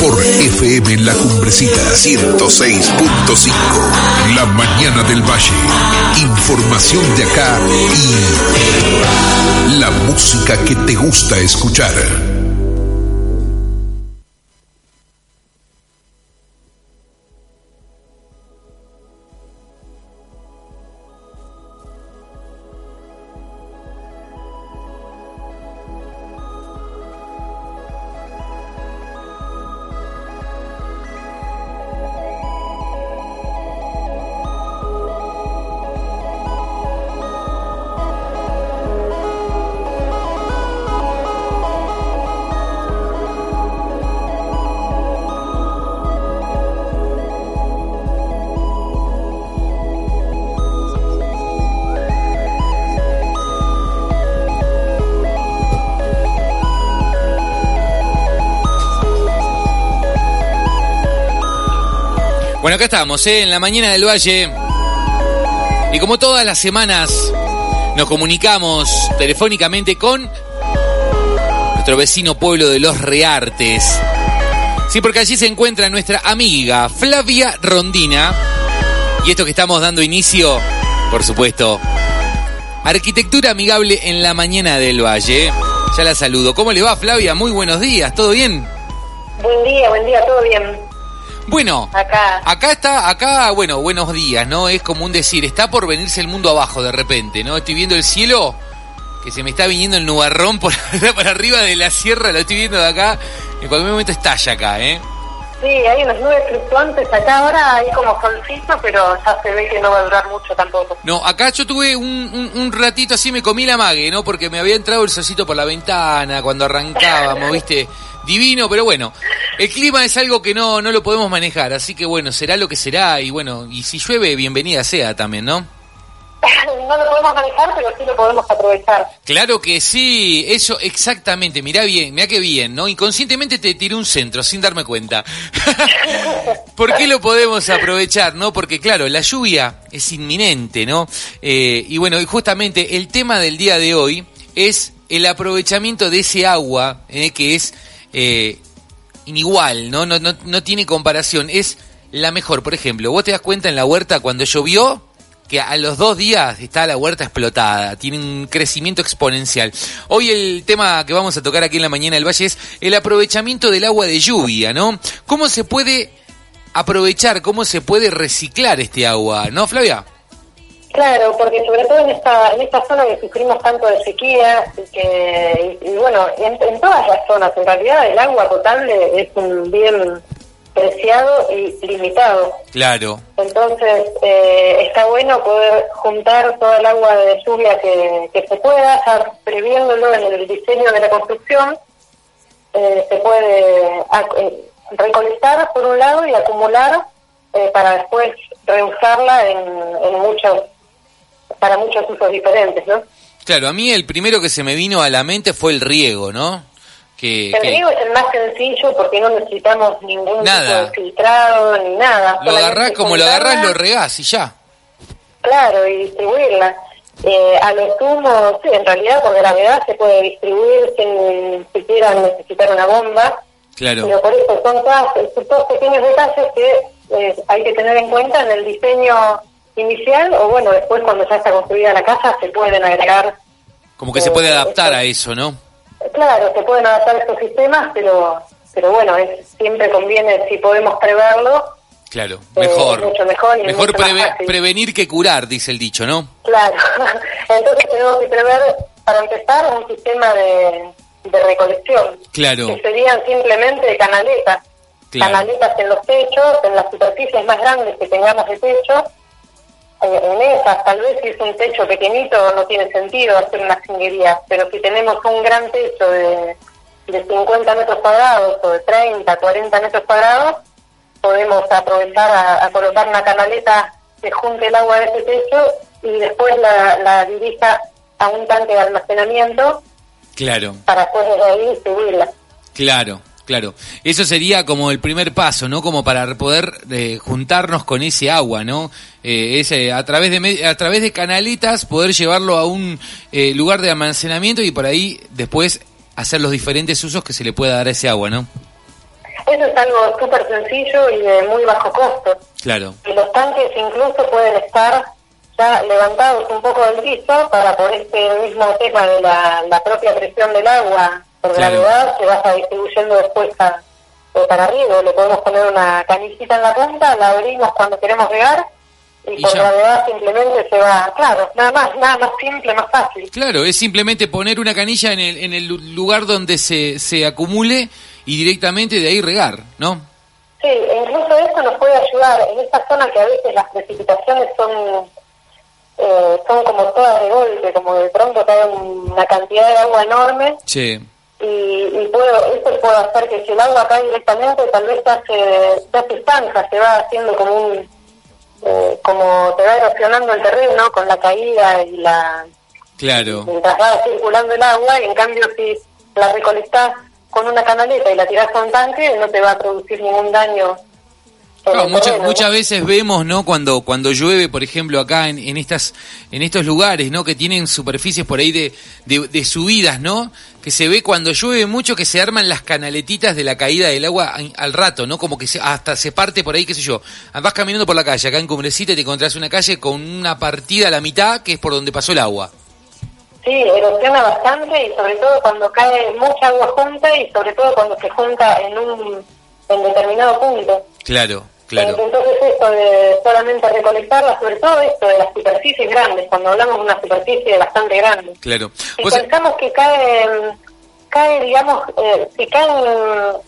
Por FM La Cumbrecita 106.5. La mañana del Valle. Información de acá y la música que te gusta escuchar. Bueno, acá estamos, ¿eh? en la mañana del Valle. Y como todas las semanas, nos comunicamos telefónicamente con nuestro vecino pueblo de Los Reartes. Sí, porque allí se encuentra nuestra amiga Flavia Rondina. Y esto que estamos dando inicio, por supuesto, Arquitectura Amigable en la Mañana del Valle. Ya la saludo. ¿Cómo le va, Flavia? Muy buenos días. ¿Todo bien? Buen día, buen día, todo bien. Bueno, acá. acá está, acá, bueno, buenos días, ¿no? Es como un decir, está por venirse el mundo abajo de repente, ¿no? Estoy viendo el cielo, que se me está viniendo el nubarrón por, para arriba de la sierra, lo estoy viendo de acá, en cualquier momento estalla acá, ¿eh? Sí, hay unas nubes fluctuantes acá ahora, hay como solcito, pero ya se ve que no va a durar mucho tampoco. No, acá yo tuve un, un, ratito así, me comí la mague, ¿no? Porque me había entrado el solcito por la ventana cuando arrancábamos, ¿viste? divino, pero bueno, el clima es algo que no, no lo podemos manejar, así que bueno, será lo que será y bueno, y si llueve, bienvenida sea también, ¿no? no lo podemos manejar, pero sí lo podemos aprovechar. Claro que sí, eso exactamente, mirá bien, mirá qué bien, ¿no? Inconscientemente te tiré un centro sin darme cuenta. ¿Por qué lo podemos aprovechar, no? Porque claro, la lluvia es inminente, ¿no? Eh, y bueno, y justamente el tema del día de hoy es el aprovechamiento de ese agua, eh, que es eh, inigual, ¿no? No, ¿no? no tiene comparación, es la mejor. Por ejemplo, vos te das cuenta en la huerta cuando llovió que a los dos días está la huerta explotada, tiene un crecimiento exponencial. Hoy el tema que vamos a tocar aquí en la mañana del Valle es el aprovechamiento del agua de lluvia, ¿no? ¿Cómo se puede aprovechar, cómo se puede reciclar este agua, ¿no, Flavia? Claro, porque sobre todo en esta, en esta zona que sufrimos tanto de sequía, y, que, y, bueno, en, todas las zonas, en realidad el agua potable es un bien preciado y limitado. Claro. Entonces, eh, está bueno poder juntar toda el agua de lluvia que, que se pueda, estar previéndolo en el diseño de la construcción. Eh, se puede eh, recolectar por un lado y acumular para después reusarla en, en muchos para muchos usos diferentes, ¿no? Claro, a mí el primero que se me vino a la mente fue el riego, ¿no? Que, el riego es el más sencillo porque no necesitamos ningún tipo de filtrado ni nada. Lo agarrás como lo agarrás, lo regás y ya. Claro, y distribuirla. Eh, a lo sumo, sí, en realidad por gravedad se puede distribuir sin siquiera necesitar una bomba. Claro. Pero por eso son todos, pequeños detalles que eh, hay que tener en cuenta en el diseño inicial o bueno, después cuando ya está construida la casa se pueden agregar. Como que se puede eh, adaptar a eso, ¿no? Claro, se pueden adaptar estos sistemas, pero pero bueno, es, siempre conviene si podemos preverlo. Claro, eh, mejor. mucho mejor mejor prevenir que curar, dice el dicho, ¿no? Claro, entonces tenemos que prever, para empezar, un sistema de, de recolección. Claro. Que serían simplemente canaletas. Canaletas en los techos, en las superficies más grandes que tengamos de techo, en esas, tal vez si es un techo pequeñito no tiene sentido hacer una cinguería, pero si tenemos un gran techo de, de 50 metros cuadrados o de 30, 40 metros cuadrados, podemos aprovechar a, colocar una canaleta que junte el agua de ese techo y después la, la dirija a un tanque de almacenamiento claro. para después de ahí distribuirla. Claro, Claro, eso sería como el primer paso, ¿no? Como para poder eh, juntarnos con ese agua, ¿no? Eh, ese, a través de a través de canalitas poder llevarlo a un eh, lugar de almacenamiento y por ahí después hacer los diferentes usos que se le pueda dar a ese agua, ¿no? Eso es algo súper sencillo y de muy bajo costo. Claro. Y los tanques incluso pueden estar ya levantados un poco del piso para por este mismo tema de la, propia presión del agua por gravedad se vaya distribuyendo después a, eh, para arriba. Le podemos poner una canillita en la punta, la abrimos cuando queremos regar y, por gravedad simplemente se va, claro, nada más, nada más simple, más fácil. Claro, es simplemente poner una canilla en el, en el lugar donde se, se acumule y directamente de ahí regar, ¿no? Sí, e incluso eso nos puede ayudar en esta zona que a veces las precipitaciones son eh, son como todas de golpe, como de pronto cae una cantidad de agua enorme. Sí. Y, y puedo, esto puede hacer que si el agua cae directamente, tal vez hace, hace se va haciendo como un eh, como te va erosionando el terreno con la caída y la... Claro. Mientras va circulando el agua y en cambio si la recolectás con una canaleta y la tirás a un tanque no te va a producir ningún daño muchas, muchas veces vemos, ¿no? Cuando, cuando llueve, por ejemplo, acá en, en, estas, en estos lugares, ¿no? Que tienen superficies por ahí de, de, subidas, ¿no? Que se ve cuando llueve mucho que se arman las canaletitas de la caída del agua al rato, ¿no? Como que hasta se parte por ahí, qué sé yo. Vas caminando por la calle, acá en Cumbrecita te encontrás una calle con una partida a la mitad que es por donde pasó el agua. Sí, erosiona bastante y sobre todo cuando cae mucha agua junta y sobre todo cuando se junta en un en determinado punto. Claro, claro. Entonces esto de solamente recolectarla, sobre todo esto de las superficies grandes, cuando hablamos de una superficie bastante grande. Claro. Si pensamos que cae, cae digamos, eh, si caen,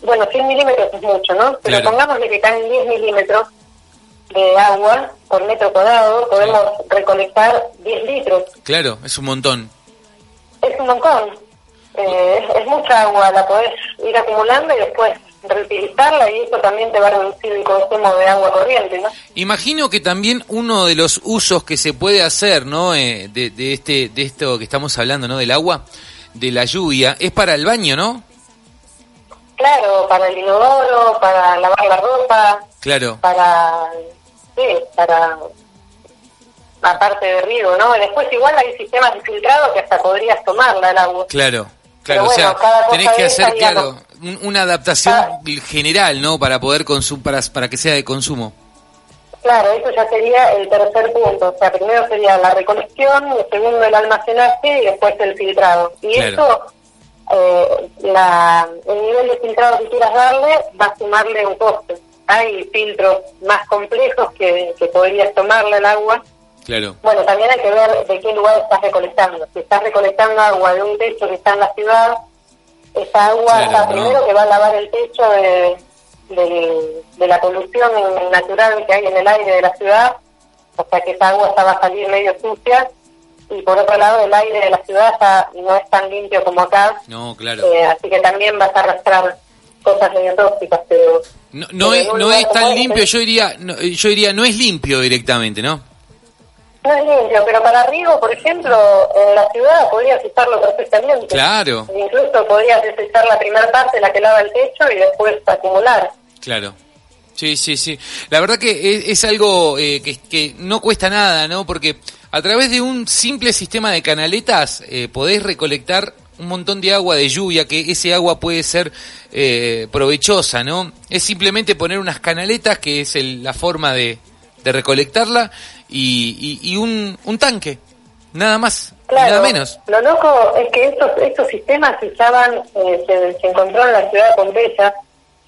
bueno, 100 milímetros es mucho, ¿no? Pero pongámosle que caen 10 milímetros de agua por metro cuadrado, podemos recolectar 10 litros. Claro, es un montón. Es un montón. Eh, es, es mucha agua, la podés ir acumulando y después reutilizarla y eso también te va a reducir el consumo de agua corriente, ¿no? Imagino que también uno de los usos que se puede hacer, ¿no? Eh, de, de, este, de esto que estamos hablando, ¿no? Del agua, de la lluvia, es para el baño, ¿no? Claro, para el inodoro, para lavar la ropa. Claro. Para, sí, para aparte de riego, ¿no? Después igual hay sistemas de filtrado que hasta podrías tomarla el agua. Claro. Claro, o sea, tenés que hacer, claro, una adaptación general, ¿no? Para poder consumir, para, para que sea de consumo. Claro, eso ya sería el tercer punto. O sea, primero sería la recolección, el segundo el almacenaje y después el filtrado. Y eso, eh, la, el nivel de filtrado que quieras darle va a sumarle un coste. Hay filtros más complejos que, que podrías tomarle el agua Claro. Bueno, también hay que ver de qué lugar estás recolectando. Si estás recolectando agua de un techo que está en la ciudad, esa agua está primero que va a lavar el techo de, de, la polución natural que hay en el aire de la ciudad, o sea que esa agua va a salir medio sucia, y por otro lado el aire de la ciudad no es tan limpio como acá. No, claro. Eh, así que también vas a arrastrar cosas medio tóxicas, pero... No, no es, no es tan limpio, yo diría, yo diría, no es limpio directamente, ¿no? No es limpio, pero para riego, por ejemplo, en la ciudad podrías usarlo perfectamente. Claro. Incluso podrías desechar la primera parte, la que lava el techo, y después acumular. Claro. Sí, sí, sí. La verdad que es, algo eh, que, que, no cuesta nada, ¿no? Porque a través de un simple sistema de canaletas eh, podés recolectar un montón de agua de lluvia, que ese agua puede ser eh, provechosa, ¿no? Es simplemente poner unas canaletas, que es la forma de, de recolectarla, y, y, un, un tanque, nada más, nada menos. Lo loco es que estos, estos sistemas se usaban, eh, se, encontró en la ciudad de Pompeya,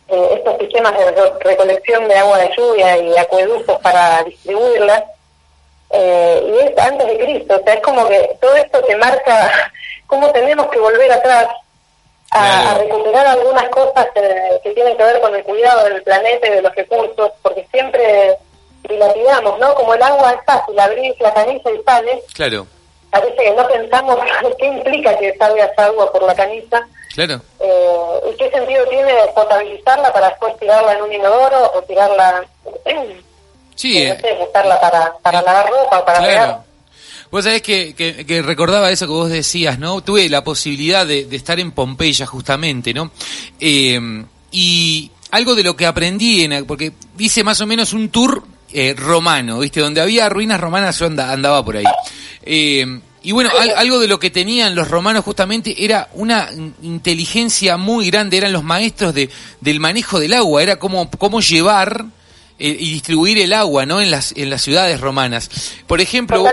eh, estos sistemas de recolección de agua de lluvia y acueductos para distribuirla, eh, y es antes de Cristo, o sea, es como que todo esto te marca cómo tenemos que volver atrás a, recuperar algunas cosas que tienen que ver con el cuidado del planeta y de los recursos, porque siempre dilapidamos, ¿no? Como el agua es fácil, abrir la canilla y sale. Claro. A veces que no pensamos qué implica que salga esa agua por la canilla. Claro. Eh, ¿Y qué sentido tiene potabilizarla para después tirarla en un inodoro o tirarla... Sí. No sé, usarla para, para lavar ropa o para claro. Vos sabés que, que, recordaba eso que vos decías, ¿no? Tuve la posibilidad de, de estar en Pompeya justamente, ¿no? Eh, y algo de lo que aprendí, en, porque hice más o menos un tour eh, romano, ¿viste? Donde había ruinas romanas yo andaba por ahí. Eh, Y bueno, algo de lo que tenían los romanos justamente era una inteligencia muy grande, eran los maestros de, del manejo del agua, era cómo llevar eh, y distribuir el agua ¿no? en, las, en las ciudades romanas. Por ejemplo,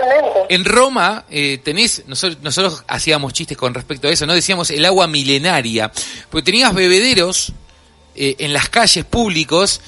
en Roma eh, tenés, nosotros, nosotros hacíamos chistes con respecto a eso, no decíamos el agua milenaria, porque tenías bebederos eh, en las calles públicos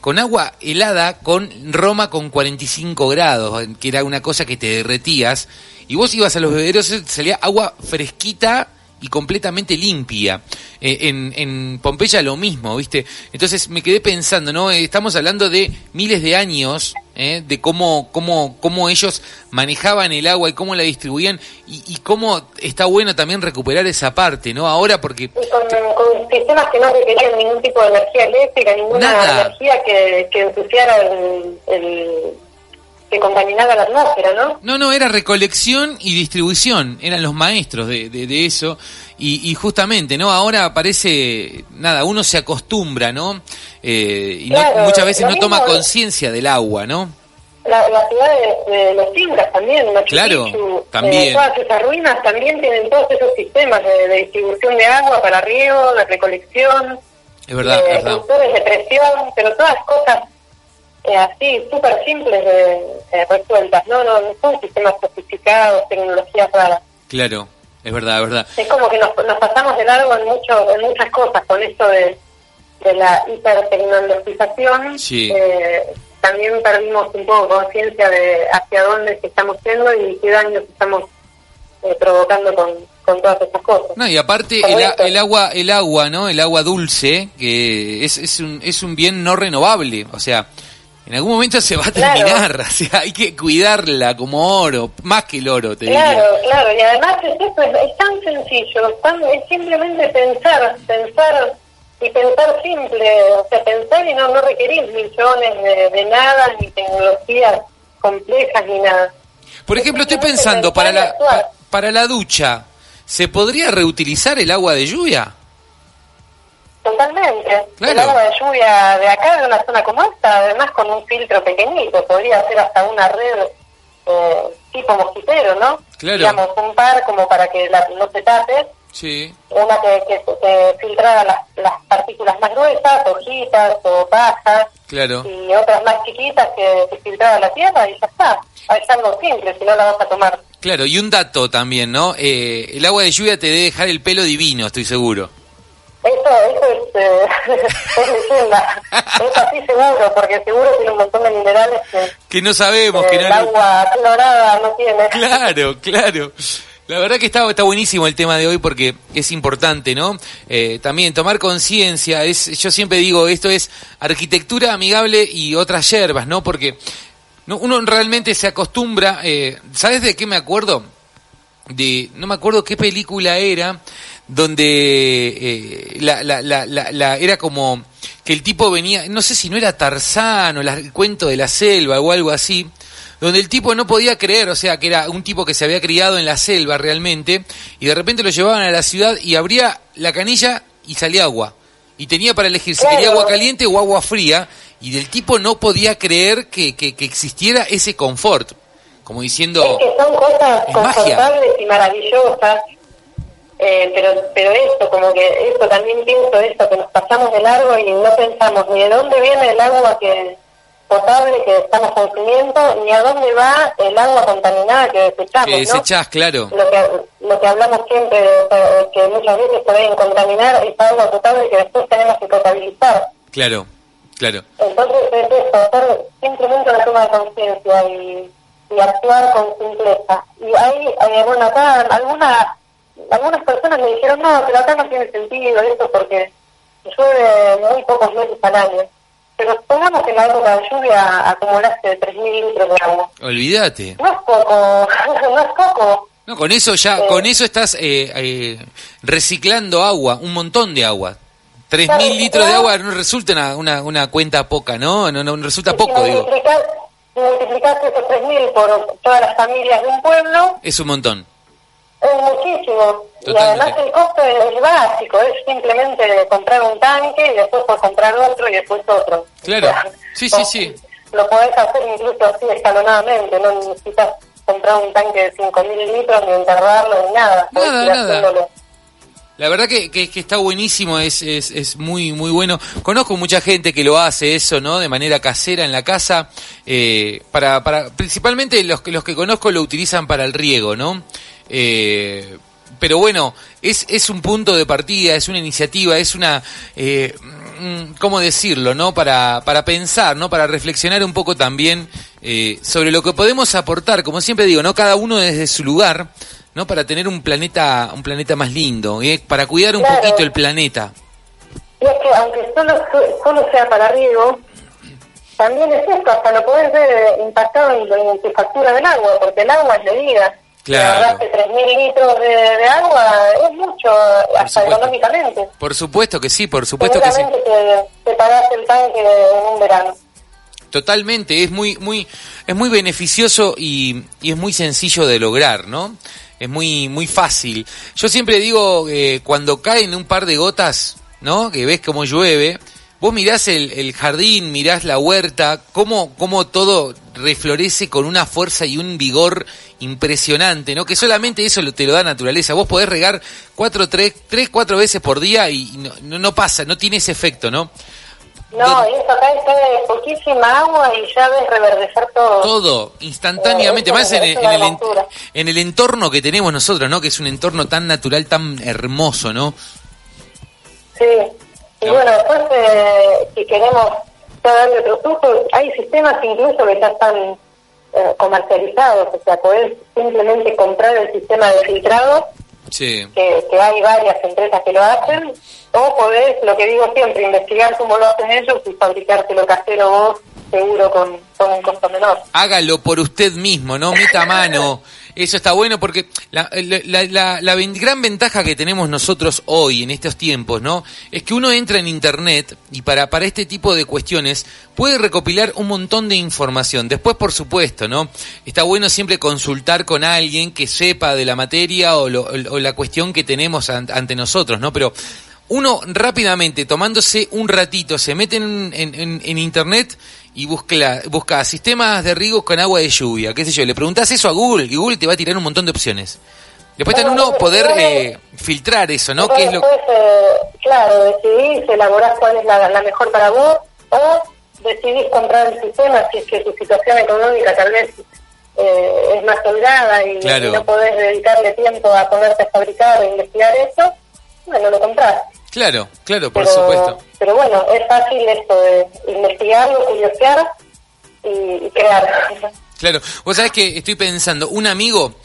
con agua helada con Roma con 45 grados, que era una cosa que te derretías, y vos ibas a los bebederos, salía agua fresquita y completamente limpia. Eh, en, en, Pompeya lo mismo, ¿viste? Entonces me quedé pensando, ¿no? Eh, estamos hablando de miles de años, ¿eh? de cómo, cómo, cómo ellos manejaban el agua y cómo la distribuían y, y cómo está bueno también recuperar esa parte, ¿no? Ahora porque... con, sistemas que no requerían ningún tipo de energía eléctrica, ninguna energía que, que ensuciara el que contaminaba la atmósfera, ¿no? No, no, era recolección y distribución, eran los maestros de, de, eso, y, justamente, ¿no? Ahora parece, nada, uno se acostumbra, ¿no? Eh, y muchas veces no toma conciencia del agua, ¿no? La, las ciudades de los incas también, Machu claro, Picchu, también. Eh, todas esas ruinas también tienen todos esos sistemas de, distribución de agua para riego, de recolección, es verdad, de es de presión, pero todas cosas eh, así, súper simples de, resueltas, ¿no? ¿no? son sistemas sofisticados, tecnologías raras. Claro, es verdad, es verdad. Es como que nos, nos pasamos de largo en, mucho, en muchas cosas con esto de, de la hipertecnologización. Sí. Eh, también perdimos un poco conciencia de hacia dónde estamos yendo y qué daños estamos eh, provocando con, con todas estas cosas. No, y aparte el, el, agua, el agua, ¿no? El agua dulce, que es, es, un, es un bien no renovable, o sea, en algún momento se va a terminar, o sea, hay que cuidarla como oro, más que el oro, te claro, diría. Claro, claro, y además es, es, tan sencillo, es simplemente pensar, pensar y pensar simple, o sea, pensar y no, no requerir millones de, de nada, ni tecnologías complejas, ni nada. Por ejemplo, estoy pensando, para la, para la ducha, ¿se podría reutilizar el agua de lluvia? Totalmente. El agua de lluvia de acá, de una zona como esta, además con un filtro pequeñito, podría ser hasta una red eh, tipo mosquitero, ¿no? Claro. Digamos, un par como para que la, no se tape. Sí. Una que, que, filtrara las, las partículas más gruesas, hojitas o pajas. Claro. Y otras más chiquitas que, que filtrara la tierra y ya está. Es algo simple, si no la vas a tomar. Claro, y un dato también, ¿no? Eh, el agua de lluvia te debe dejar el pelo divino, estoy seguro. Eso, eso es, eh, es leyenda. es así seguro, porque seguro tiene un montón de minerales que, que no sabemos. que el agua clorada no tiene. Claro, claro. La verdad que está, está buenísimo el tema de hoy porque es importante, ¿no? Eh, también tomar conciencia, es, yo siempre digo, esto es arquitectura amigable y otras hierbas, ¿no? Porque no, uno realmente se acostumbra, eh, ¿sabes de qué me acuerdo? De, no me acuerdo qué película era, donde eh, la, la, la, la, era como que el tipo venía, no sé si no era Tarzán o el cuento de la selva o algo así, donde el tipo no podía creer, o sea, que era un tipo que se había criado en la selva realmente, y de repente lo llevaban a la ciudad y abría la canilla y salía agua. Y tenía para elegir si quería agua caliente o agua fría, y del tipo no podía creer que, que, existiera ese confort, como diciendo... Es que son cosas confortables y maravillosas eh, pero pero esto, como que esto también pienso esto, que nos pasamos de largo y no pensamos ni de dónde viene el agua que potable que estamos consumiendo, ni a dónde va el agua contaminada que desechamos. Que desechás, claro. Lo que, lo que hablamos siempre, que muchas veces pueden contaminar esa agua potable que después tenemos que potabilizar. Claro, claro. Entonces es eso, hacer simplemente una toma de conciencia y, y actuar con simpleza. Y hay, eh, bueno, acá alguna algunas personas me dijeron, no, pero acá no tiene sentido esto porque llueve muy pocos meses al año. Pero supongamos que en la época de lluvia acumulaste 3.000 litros de agua. Olvídate. No es poco, no es poco. No, con eso ya, eh, con eso estás eh, eh, reciclando agua, un montón de agua. 3.000 litros de agua no resulta una, una, una, cuenta poca, ¿no? No, no resulta poco, digo. Multiplicaste esos 3.000 por todas las familias de un pueblo... Es un montón. Es muchísimo. Y además el costo es, básico, es simplemente comprar un tanque y después por comprar otro y después otro. Claro, sí, sí, sí. Lo podés hacer incluso así escalonadamente, no necesitas comprar un tanque de 5.000 litros, ni enterrarlo, ni nada. Nada, nada. La verdad que, que, está buenísimo, es, es, es, muy muy bueno. Conozco mucha gente que lo hace eso, ¿no? De manera casera en la casa. Eh, para, para, principalmente los que los que conozco lo utilizan para el riego, ¿no? Eh, pero bueno, es, es un punto de partida, es una iniciativa, es una, eh, mm, ¿cómo decirlo, no? Para, para pensar, ¿no? Para reflexionar un poco también eh, sobre lo que podemos aportar, como siempre digo, ¿no? Cada uno desde su lugar, ¿no? Para tener un planeta, un planeta más lindo, ¿eh? para cuidar un poquito el planeta. Y es que aunque solo, solo sea para riego, también es esto, hasta lo podés ver impactado en, tu factura del agua, porque el agua es de vida. Claro. 3.000 litros de, agua es mucho, hasta económicamente. Por supuesto que sí, por supuesto que sí. Te, te pagaste el tanque en un verano. Totalmente, es muy, muy, es muy beneficioso y, y es muy sencillo de lograr, ¿no? es muy, muy fácil. Yo siempre digo, eh, cuando caen un par de gotas, ¿no? Que ves cómo llueve, vos mirás el, el jardín, mirás la huerta, cómo, cómo todo reflorece con una fuerza y un vigor impresionante, ¿no? Que solamente eso te lo da naturaleza. Vos podés regar cuatro, tres, tres, cuatro veces por día y no, no pasa, no tiene ese efecto, ¿no? No, eso acá está de poquísima agua y ya ves reverdecer todo. Todo, instantáneamente, más en, el, en el entorno que tenemos nosotros, ¿no? Que es un entorno tan natural, tan hermoso, ¿no? Sí, y bueno, después eh, si queremos darle otros usos, hay sistemas incluso que ya están eh, comercializados, o sea, podés simplemente comprar el sistema de filtrado Sí. Que, que, hay varias empresas que lo hacen, o podés, lo que digo siempre, investigar cómo lo hacen ellos y fabricártelo casero vos, seguro con, con un costo menor. Hágalo por usted mismo, no meta mano. Eso está bueno porque la, gran ventaja que tenemos nosotros hoy, en estos tiempos, ¿no? Es que uno entra en Internet y para, para este tipo de cuestiones puede recopilar un montón de información. Después, por supuesto, ¿no? Está bueno siempre consultar con alguien que sepa de la materia o, la cuestión que tenemos ante nosotros, ¿no? Pero uno rápidamente, tomándose un ratito, se mete en, en Internet y busca, busca sistemas de riego con agua de lluvia, qué sé yo, le preguntas eso a Google y Google te va a tirar un montón de opciones. Después está en uno poder eh, filtrar eso, ¿no? ¿Qué es lo... Eh, claro, decidís, elaborás cuál es la, la, mejor para vos o decidís comprar el sistema si es que tu situación económica tal vez eh, es más holgada y, no podés dedicarle tiempo a ponerte a fabricar o investigar eso, bueno, lo compras. Claro, claro, por supuesto. Pero bueno, es fácil esto de investigarlo, curiosear y, crear. Claro, vos sabés que estoy pensando, un amigo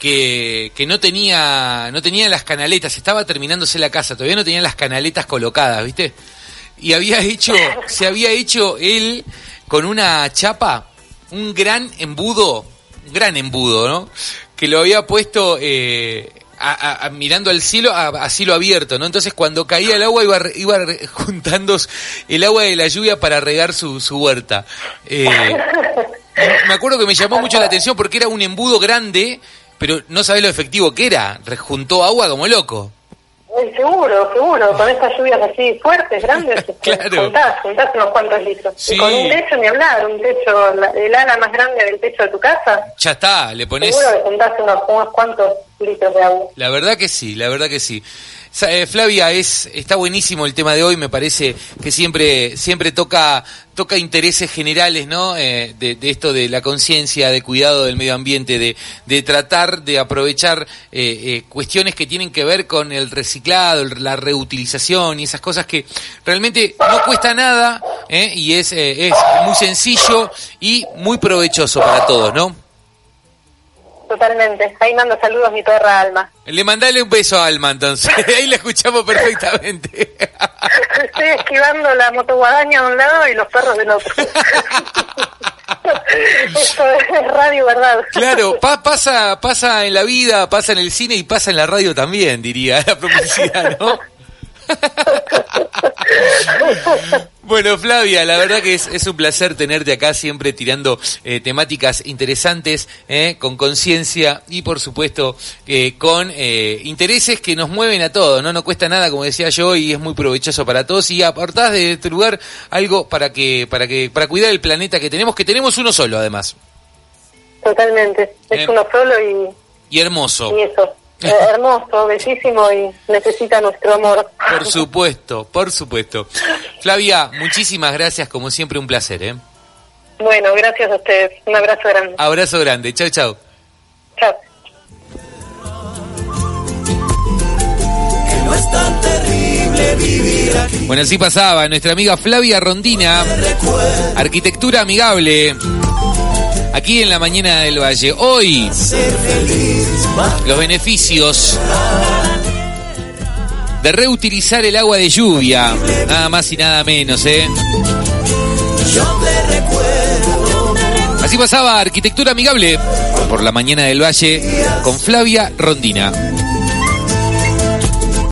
que, que no tenía no tenía las canaletas, estaba terminándose la casa, todavía no tenía las canaletas colocadas, ¿viste? Y había hecho, se había hecho él con una chapa un gran embudo, un gran embudo, ¿no? Que lo había puesto eh, mirando al cielo a, cielo abierto, ¿no? Entonces cuando caía el agua iba, iba juntando el agua de la lluvia para regar su, su huerta. Eh, me acuerdo que me llamó mucho la atención porque era un embudo grande, pero no sabés lo efectivo que era. Rejuntó agua como loco. Seguro, seguro, con estas lluvias así fuertes, grandes, claro. juntás, juntás unos cuantos litros. Y con un techo ni hablar, un techo, el ala más grande del techo de tu casa. Ya está, le pones... Seguro que juntás unos, unos cuantos litros de agua. La verdad que sí, la verdad que sí. Eh, Flavia, es está buenísimo el tema de hoy, me parece que siempre siempre toca toca intereses generales, ¿no? Eh, de, esto de la conciencia, de cuidado del medio ambiente, de, de tratar de aprovechar eh, cuestiones que tienen que ver con el reciclado, la reutilización y esas cosas que realmente no cuesta nada y es, es muy sencillo y muy provechoso para todos, ¿no? Totalmente. Ahí mando saludos mi perra Alma. Le mandale un beso a Alma entonces. Ahí la escuchamos perfectamente. Estoy esquivando la motoguadaña de un lado y los perros del otro. Esto es radio, ¿verdad? Claro, pasa, pasa en la vida, pasa en el cine y pasa en la radio también, diría la publicidad, ¿no? Bueno, Flavia, la verdad que es, un placer tenerte acá siempre tirando eh, temáticas interesantes, eh, con conciencia y por supuesto eh, con intereses que nos mueven a todos, ¿no? No cuesta nada, como decía yo, y es muy provechoso para todos y aportás de este lugar algo para que, para que, para cuidar el planeta que tenemos, que tenemos uno solo además. totalmente. Es Eh. uno solo y, Y hermoso. y eso. Eh, hermoso, bellísimo y necesita nuestro amor. Por supuesto, por supuesto. Flavia, muchísimas gracias, como siempre un placer, ¿eh? Bueno, gracias a ustedes. Un abrazo grande. Abrazo grande, chao, chao. Chao. Bueno, así pasaba nuestra amiga Flavia Rondina, arquitectura amigable, aquí en la mañana del Valle. Hoy, los beneficios de reutilizar el agua de lluvia, nada más y nada menos, ¿eh? Así pasaba arquitectura amigable por la mañana del Valle con Flavia Rondina.